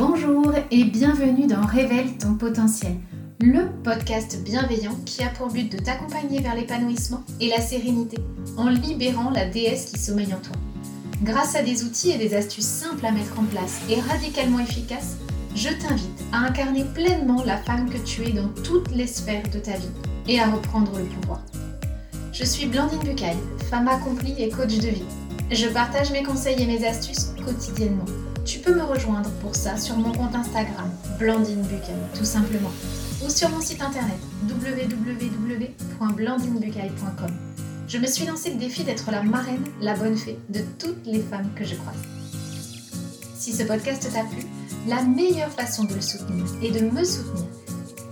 Bonjour et bienvenue dans Révèle ton potentiel, le podcast bienveillant qui a pour but de t'accompagner vers l'épanouissement et la sérénité en libérant la déesse qui sommeille en toi. Grâce à des outils et des astuces simples à mettre en place et radicalement efficaces, je t'invite à incarner pleinement la femme que tu es dans toutes les sphères de ta vie et à reprendre le pouvoir. Je suis Blandine Bucaille, femme accomplie et coach de vie. Je partage mes conseils et mes astuces quotidiennement. Tu peux me rejoindre pour ça sur mon compte Instagram, Blandine Bucaille, tout simplement, ou sur mon site internet www.blandinebucaille.com. Je me suis lancé le défi d'être la marraine, la bonne fée de toutes les femmes que je croise. Si ce podcast t'a plu, la meilleure façon de le soutenir et de me soutenir,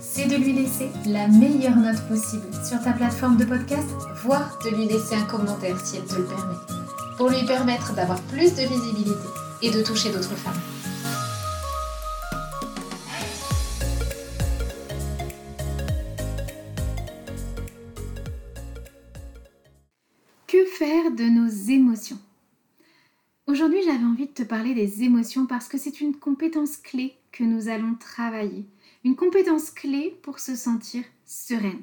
c'est de lui laisser la meilleure note possible sur ta plateforme de podcast, voire de lui laisser un commentaire si elle te le permet, pour lui permettre d'avoir plus de visibilité et de toucher d'autres femmes. Que faire de nos émotions? Aujourd'hui, j'avais envie de te parler des émotions parce que c'est une compétence clé que nous allons travailler. Une compétence clé pour se sentir sereine.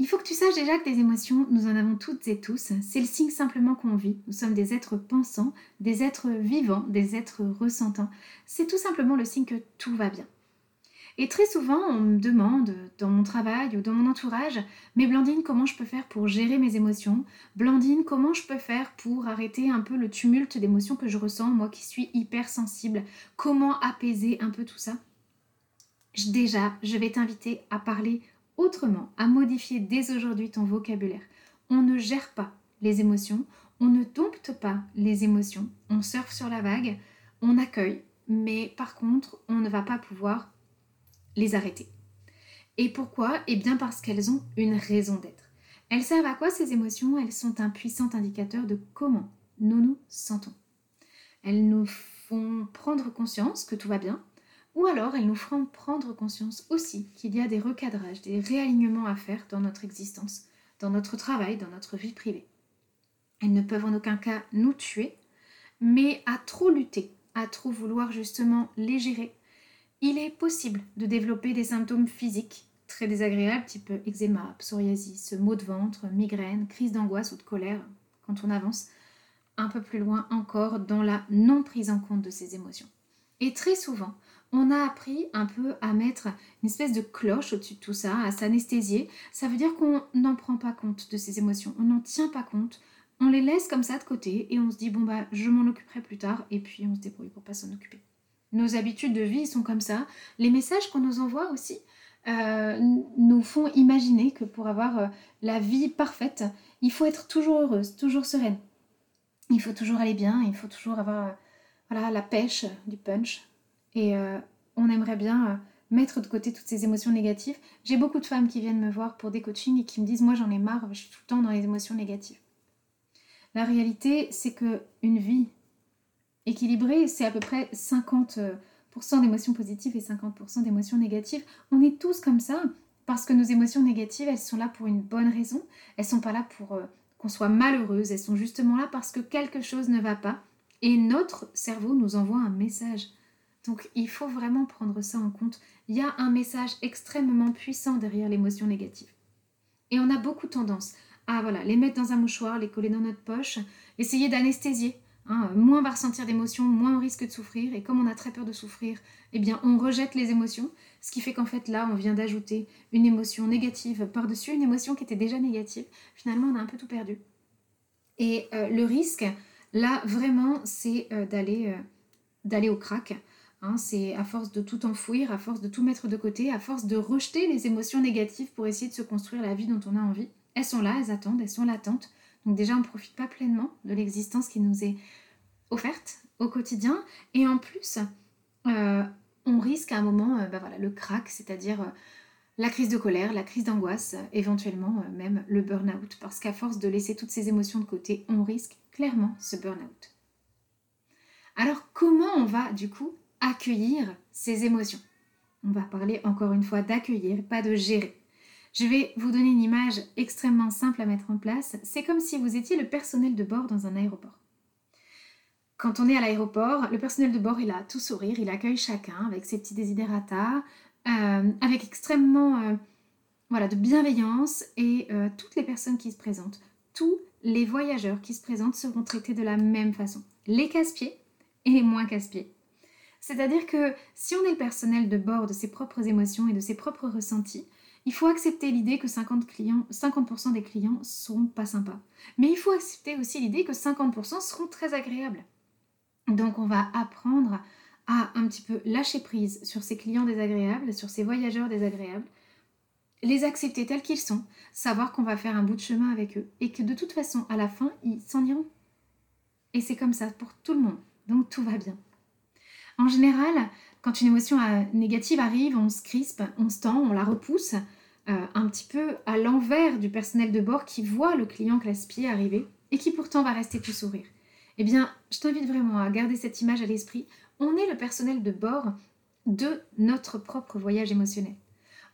Il faut que tu saches déjà que des émotions, nous en avons toutes et tous. C'est le signe simplement qu'on vit. Nous sommes des êtres pensants, des êtres vivants, des êtres ressentants. C'est tout simplement le signe que tout va bien. Et très souvent, on me demande, dans mon travail ou dans mon entourage, mais Blandine, comment je peux faire pour gérer mes émotions? Blandine, comment je peux faire pour arrêter un peu le tumulte d'émotions que je ressens, moi qui suis hypersensible? Comment apaiser un peu tout ça? Déjà, je vais t'inviter à parler autrement, à modifier dès aujourd'hui ton vocabulaire. On ne gère pas les émotions, on ne dompte pas les émotions, on surfe sur la vague, on accueille, mais par contre, on ne va pas pouvoir les arrêter. Et pourquoi? Eh bien parce qu'elles ont une raison d'être. Elles servent à quoi ces émotions? Elles sont un puissant indicateur de comment nous nous sentons. Elles nous font prendre conscience que tout va bien, ou alors elles nous feront prendre conscience aussi qu'il y a des recadrages, des réalignements à faire dans notre existence, dans notre travail, dans notre vie privée. Elles ne peuvent en aucun cas nous tuer, mais à trop lutter, à trop vouloir justement les gérer, il est possible de développer des symptômes physiques très désagréables, type eczéma, psoriasis, maux de ventre, migraine, crise d'angoisse ou de colère, quand on avance un peu plus loin encore dans la non prise en compte de ces émotions. Et très souvent, on a appris un peu à mettre une espèce de cloche au-dessus de tout ça, à s'anesthésier. Ça veut dire qu'on n'en prend pas compte de ces émotions, on n'en tient pas compte, on les laisse comme ça de côté et on se dit bon bah je m'en occuperai plus tard et puis on se débrouille pour pas s'en occuper. Nos habitudes de vie sont comme ça. Les messages qu'on nous envoie aussi euh, nous font imaginer que pour avoir euh, la vie parfaite, il faut être toujours heureuse, toujours sereine. Il faut toujours aller bien, il faut toujours avoir euh, voilà, la pêche, du punch. Et on aimerait bien mettre de côté toutes ces émotions négatives. J'ai beaucoup de femmes qui viennent me voir pour des coachings et qui me disent Moi j'en ai marre, je suis tout le temps dans les émotions négatives. La réalité, c'est que une vie équilibré, c'est à peu près 50% d'émotions positives et 50% d'émotions négatives. On est tous comme ça parce que nos émotions négatives, elles sont là pour une bonne raison. Elles sont pas là pour euh, qu'on soit malheureuse. Elles sont justement là parce que quelque chose ne va pas et notre cerveau nous envoie un message. Donc il faut vraiment prendre ça en compte. Il y a un message extrêmement puissant derrière l'émotion négative. Et on a beaucoup tendance à voilà, les mettre dans un mouchoir, les coller dans notre poche, essayer d'anesthésier Hein, moins on va ressentir d'émotions, moins on risque de souffrir. Et comme on a très peur de souffrir, eh bien, on rejette les émotions. Ce qui fait qu'en fait, là, on vient d'ajouter une émotion négative par-dessus une émotion qui était déjà négative. Finalement, on a un peu tout perdu. Et euh, le risque, là, vraiment, c'est euh, d'aller, euh, d'aller au crack. Hein. c'est à force de tout enfouir, à force de tout mettre de côté, à force de rejeter les émotions négatives pour essayer de se construire la vie dont on a envie. Elles sont là, elles attendent, elles sont latentes. Donc déjà, on ne profite pas pleinement de l'existence qui nous est offerte au quotidien. Et en plus, euh, on risque à un moment euh, bah voilà, le crack, c'est-à-dire euh, la crise de colère, la crise d'angoisse, éventuellement même le burn-out. Parce qu'à force de laisser toutes ces émotions de côté, on risque clairement ce burn-out. Alors comment on va du coup accueillir ces émotions On va parler encore une fois d'accueillir, pas de gérer. Je vais vous donner une image extrêmement simple à mettre en place. C'est comme si vous étiez le personnel de bord dans un aéroport. quand on est à l'aéroport, le personnel de bord, il a tout sourire, il accueille chacun avec ses petits desiderata, euh, avec extrêmement euh, voilà, de bienveillance et euh, toutes les personnes qui se présentent, tous les voyageurs qui se présentent seront traités de la même façon. Les casse-pieds et les moins casse-pieds. C'est-à-dire que si on est le personnel de bord de ses propres émotions et de ses propres ressentis, il faut accepter l'idée que 50%, clients, 50 des clients seront pas sympas. Mais il faut accepter aussi l'idée que 50% seront très agréables. Donc on va apprendre à un petit peu lâcher prise sur ces clients désagréables, sur ces voyageurs désagréables, les accepter tels qu'ils sont, savoir qu'on va faire un bout de chemin avec eux et que de toute façon, à la fin, ils s'en iront. Et c'est comme ça pour tout le monde. Donc tout va bien. En général, quand une émotion euh, négative arrive, on se crispe, on se tend, on la repousse euh, un petit peu à l'envers du personnel de bord qui voit le client classe-pied arriver et qui pourtant va rester tout sourire. Eh bien, je t'invite vraiment à garder cette image à l'esprit. On est le personnel de bord de notre propre voyage émotionnel.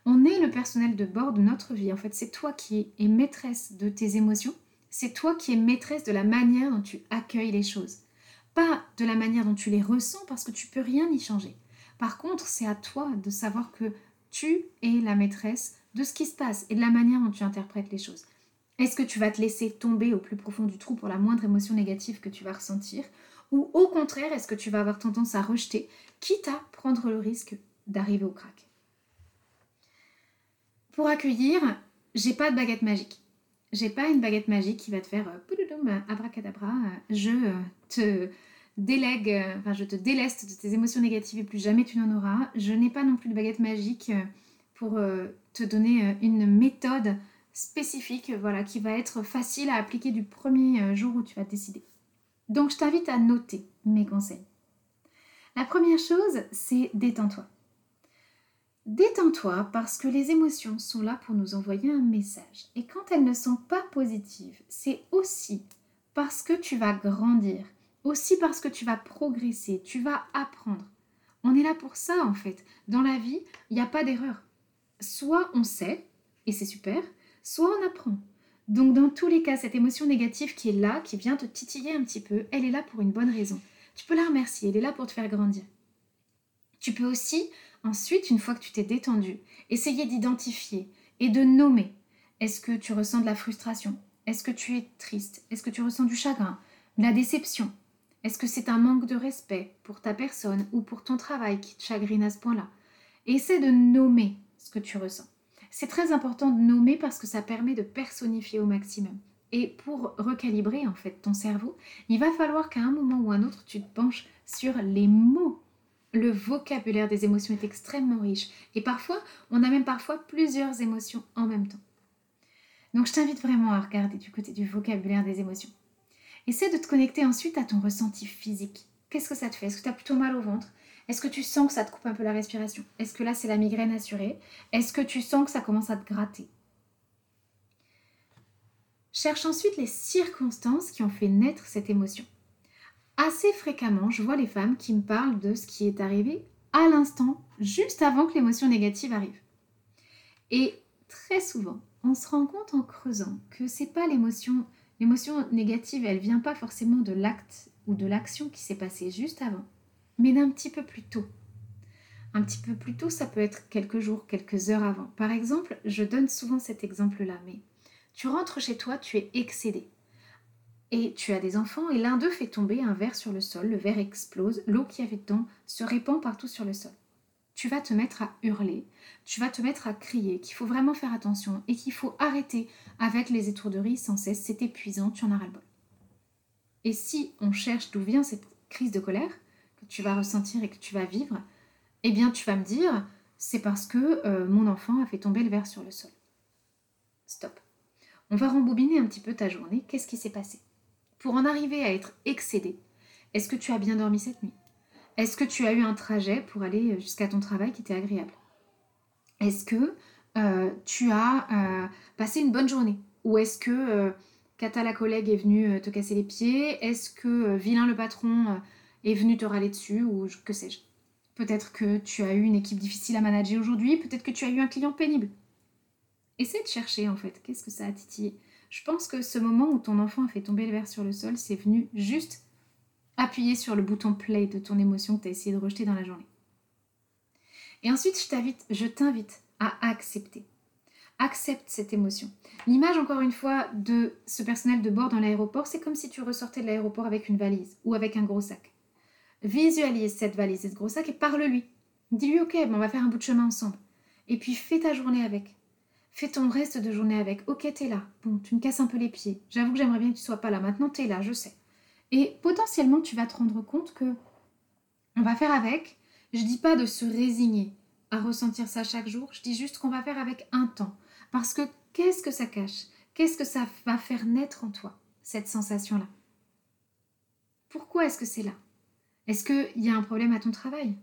On est le personnel de bord de notre vie. En fait, c'est toi qui es maîtresse de tes émotions. C'est toi qui es maîtresse de la manière dont tu accueilles les choses. Pas de la manière dont tu les ressens parce que tu peux rien y changer. Par contre, c'est à toi de savoir que tu es la maîtresse de ce qui se passe et de la manière dont tu interprètes les choses. Est-ce que tu vas te laisser tomber au plus profond du trou pour la moindre émotion négative que tu vas ressentir Ou au contraire, est-ce que tu vas avoir tendance à rejeter, quitte à prendre le risque d'arriver au crack? Pour accueillir, j'ai pas de baguette magique. J'ai pas une baguette magique qui va te faire euh, abracadabra, je euh, te délègue, euh, enfin je te déleste de tes émotions négatives et plus jamais tu n'en auras. Je n'ai pas non plus de baguette magique pour te donner une méthode spécifique, voilà, qui va être facile à appliquer du premier euh, jour où tu vas décider. Donc je t'invite à noter mes conseils. La première chose, c'est détends-toi. Détends-toi parce que les émotions sont là pour nous envoyer un message. Et quand elles ne sont pas positives, c'est aussi parce que tu vas grandir, aussi parce que tu vas progresser, tu vas apprendre. On est là pour ça en fait. Dans la vie, il n'y a pas d'erreur. Soit on sait, et c'est super, soit on apprend. Donc dans tous les cas, cette émotion négative qui est là, qui vient te titiller un petit peu, elle est là pour une bonne raison. Tu peux la remercier, elle est là pour te faire grandir. Tu peux aussi, ensuite, une fois que tu t'es détendu, essayer d'identifier et de nommer. Est-ce que tu ressens de la frustration? Est-ce que tu es triste? Est-ce que tu ressens du chagrin De la déception? Est-ce que c'est un manque de respect pour ta personne ou pour ton travail qui te chagrine à ce point-là? Essaie de nommer ce que tu ressens. C'est très important de nommer parce que ça permet de personnifier au maximum. Et pour recalibrer en fait ton cerveau, il va falloir qu'à un moment ou un autre, tu te penches sur les mots. Le vocabulaire des émotions est extrêmement riche et parfois, on a même parfois plusieurs émotions en même temps. Donc je t'invite vraiment à regarder du côté du vocabulaire des émotions. Essaie de te connecter ensuite à ton ressenti physique. Qu'est-ce que ça te fait? Est-ce que tu as plutôt mal au ventre? Est-ce que tu sens que ça te coupe un peu la respiration? Est-ce que là c'est la migraine assurée? Est-ce que tu sens que ça commence à te gratter? Cherche ensuite les circonstances qui ont fait naître cette émotion. Assez fréquemment, je vois les femmes qui me parlent de ce qui est arrivé à l'instant, juste avant que l'émotion négative arrive. Et très souvent, on se rend compte en creusant que c'est pas l'émotion, l'émotion négative, elle vient pas forcément de l'acte ou de l'action qui s'est passée juste avant mais d'un petit peu plus tôt. Un petit peu plus tôt, ça peut être quelques jours, quelques heures avant. Par exemple, je donne souvent cet exemple-là, mais tu rentres chez toi, tu es excédé. Et tu as des enfants et l'un d'eux fait tomber un verre sur le sol, le verre explose, l'eau qui avait dedans se répand partout sur le sol. Tu vas te mettre à hurler, tu vas te mettre à crier, qu'il faut vraiment faire attention et qu'il faut arrêter avec les étourderies sans cesse, c'est épuisant, tu en as ras-le-bol. Et si on cherche d'où vient cette crise de colère, que tu vas ressentir et que tu vas vivre, eh bien tu vas me dire, c'est parce que euh, mon enfant a fait tomber le verre sur le sol. Stop. On va rembobiner un petit peu ta journée. Qu'est-ce qui s'est passé? Pour en arriver à être excédé, est-ce que tu as bien dormi cette nuit? Est-ce que tu as eu un trajet pour aller jusqu'à ton travail qui était agréable? Est-ce que euh, tu as euh, passé une bonne journée? Ou est-ce que Kata la collègue est venue te casser les pieds? Est-ce que Vilain le patron est venu te râler dessus? Ou que sais-je? Peut-être que tu as eu une équipe difficile à manager aujourd'hui, peut-être que tu as eu un client pénible. Essaie de chercher en fait, qu'est-ce que ça a titillé? Je pense que ce moment où ton enfant a fait tomber le verre sur le sol, c'est venu juste appuyer sur le bouton play de ton émotion que tu as essayé de rejeter dans la journée. Et ensuite, je t'invite, à accepter. Accepte cette émotion. L'image, encore une fois, de ce personnel de bord dans l'aéroport, c'est comme si tu ressortais de l'aéroport avec une valise ou avec un gros sac. Visualise cette valise et ce gros sac et parle-lui. Dis-lui, ok, on va faire un bout de chemin ensemble. Et puis fais ta journée avec. Fais ton reste de journée avec. Ok, t'es là. Bon, tu me casses un peu les pieds. J'avoue que j'aimerais bien que tu sois pas là. Maintenant, t'es là, je sais. Et potentiellement, tu vas te rendre compte que on va faire avec. Je dis pas de se résigner à ressentir ça chaque jour. Je dis juste qu'on va faire avec un temps. Parce que qu'est-ce que ça cache? Qu'est-ce que ça va faire naître en toi, cette sensation-là? Pourquoi est-ce que c'est là? Est-ce qu'il y a un problème à ton travail?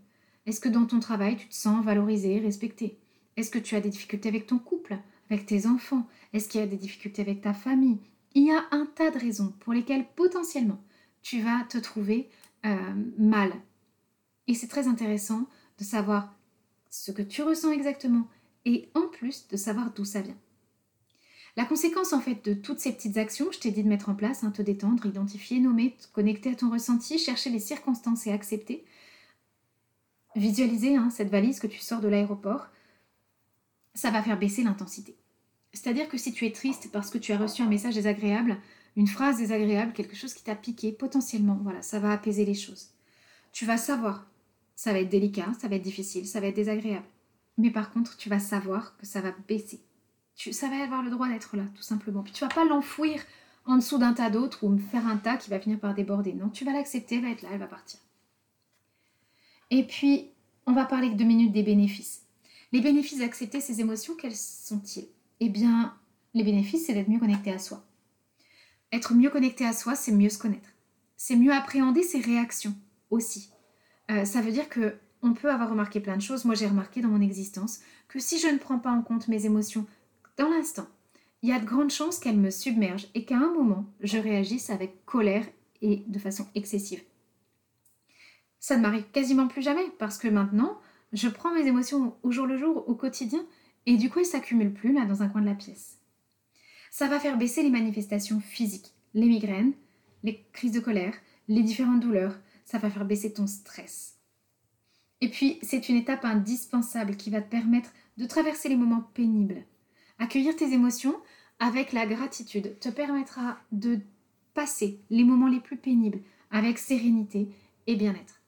Est-ce que dans ton travail, tu te sens valorisé, respecté? Est-ce que tu as des difficultés avec ton couple, avec tes enfants? Est-ce qu'il y a des difficultés avec ta famille? Il y a un tas de raisons pour lesquelles potentiellement tu vas te trouver euh, mal. Et c'est très intéressant de savoir ce que tu ressens exactement et en plus de savoir d'où ça vient. La conséquence en fait de toutes ces petites actions, je t'ai dit de mettre en place, hein, te détendre, identifier, nommer, te connecter à ton ressenti, chercher les circonstances et accepter, visualiser hein, cette valise que tu sors de l'aéroport, ça va faire baisser l'intensité. C'est-à-dire que si tu es triste parce que tu as reçu un message désagréable, une phrase désagréable, quelque chose qui t'a piqué, potentiellement, voilà, ça va apaiser les choses. Tu vas savoir, ça va être délicat, ça va être difficile, ça va être désagréable. Mais par contre, tu vas savoir que ça va baisser. Tu, ça va avoir le droit d'être là, tout simplement. Puis tu vas pas l'enfouir en dessous d'un tas d'autres ou me faire un tas qui va finir par déborder. Non, tu vas l'accepter, elle va être là, elle va partir. Et puis, on va parler deux minutes des bénéfices. Les bénéfices d'accepter ces émotions, quels sont-ils? Eh bien, les bénéfices, c'est d'être mieux connecté à soi. Être mieux connecté à soi, c'est mieux se connaître. C'est mieux appréhender ses réactions aussi. Euh, ça veut dire que on peut avoir remarqué plein de choses. Moi, j'ai remarqué dans mon existence que si je ne prends pas en compte mes émotions dans l'instant, il y a de grandes chances qu'elles me submergent et qu'à un moment, je réagisse avec colère et de façon excessive. Ça ne m'arrive quasiment plus jamais parce que maintenant, je prends mes émotions au jour le jour, au quotidien, et du coup, elles s'accumulent plus là dans un coin de la pièce. Ça va faire baisser les manifestations physiques, les migraines, les crises de colère, les différentes douleurs. Ça va faire baisser ton stress. Et puis, c'est une étape indispensable qui va te permettre de traverser les moments pénibles. Accueillir tes émotions avec la gratitude te permettra de passer les moments les plus pénibles avec sérénité et bien-être.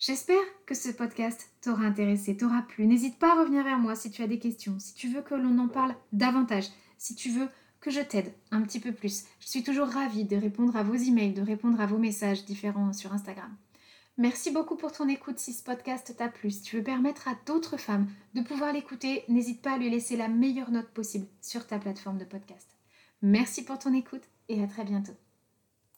J'espère que ce podcast t'aura intéressé, t'aura plu. N'hésite pas à revenir vers moi si tu as des questions, si tu veux que l'on en parle davantage, si tu veux que je t'aide un petit peu plus. Je suis toujours ravie de répondre à vos emails, de répondre à vos messages différents sur Instagram. Merci beaucoup pour ton écoute si ce podcast t'a plu. Si tu veux permettre à d'autres femmes de pouvoir l'écouter, n'hésite pas à lui laisser la meilleure note possible sur ta plateforme de podcast. Merci pour ton écoute et à très bientôt.